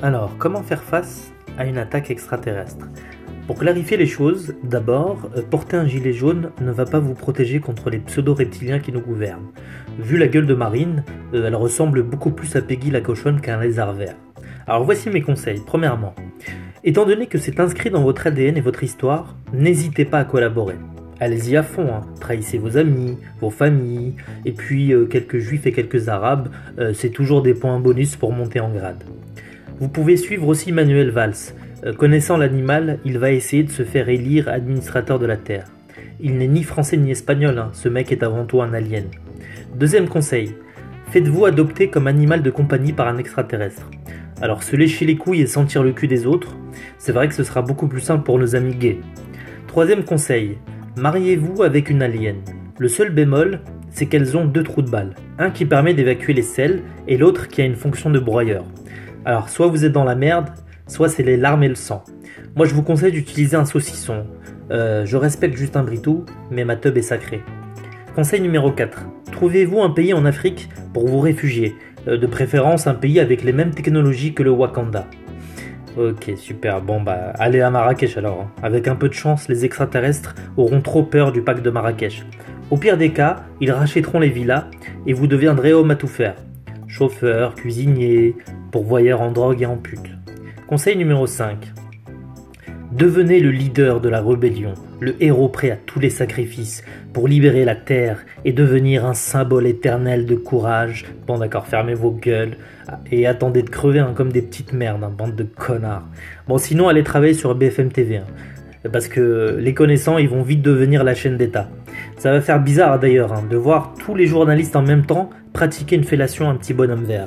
Alors, comment faire face à une attaque extraterrestre? Pour clarifier les choses, d'abord, euh, porter un gilet jaune ne va pas vous protéger contre les pseudo-reptiliens qui nous gouvernent. Vu la gueule de Marine, euh, elle ressemble beaucoup plus à Peggy la cochonne qu'à un lézard vert. Alors voici mes conseils. Premièrement, étant donné que c'est inscrit dans votre ADN et votre histoire, n'hésitez pas à collaborer. Allez-y à fond, hein. trahissez vos amis, vos familles, et puis euh, quelques juifs et quelques arabes, c'est toujours des points bonus pour monter en grade. Vous pouvez suivre aussi Manuel Valls. Euh, connaissant l'animal, il va essayer de se faire élire administrateur de la Terre. Il n'est ni français ni espagnol, hein. ce mec est avant tout un alien. Deuxième conseil, faites-vous adopter comme animal de compagnie par un extraterrestre. Alors se lécher les couilles et sentir le cul des autres, c'est vrai que ce sera beaucoup plus simple pour nos amis gays. Troisième conseil, mariez-vous avec une alien. Le seul bémol, c'est qu'elles ont deux trous de balle, un qui permet d'évacuer les selles et l'autre qui a une fonction de broyeur. Alors, soit vous êtes dans la merde, soit c'est les larmes et le sang. Moi, je vous conseille d'utiliser un saucisson. Euh, je respecte Justin Britou, mais ma tub est sacrée. Conseil numéro 4. Trouvez-vous un pays en Afrique pour vous réfugier? Euh, de préférence, un pays avec les mêmes technologies que le Wakanda. Ok, super. Bon, bah, allez à Marrakech alors. Hein. Avec un peu de chance, les extraterrestres auront trop peur du pacte de Marrakech. Au pire des cas, ils rachèteront les villas et vous deviendrez homme à tout faire. Chauffeur, cuisinier, pourvoyeur en drogue et en pute. Conseil numéro 5. Devenez le leader de la rébellion, le héros prêt à tous les sacrifices pour libérer la terre et devenir un symbole éternel de courage. Bon d'accord, fermez vos gueules et attendez de crever hein, comme des petites merdes, hein, bande de connards. Bon sinon allez travailler sur BFM TV. Hein, parce que les connaissants ils vont vite devenir la chaîne d'État. Ça va faire bizarre d'ailleurs de voir tous les journalistes en même temps pratiquer une fellation à un petit bonhomme vert.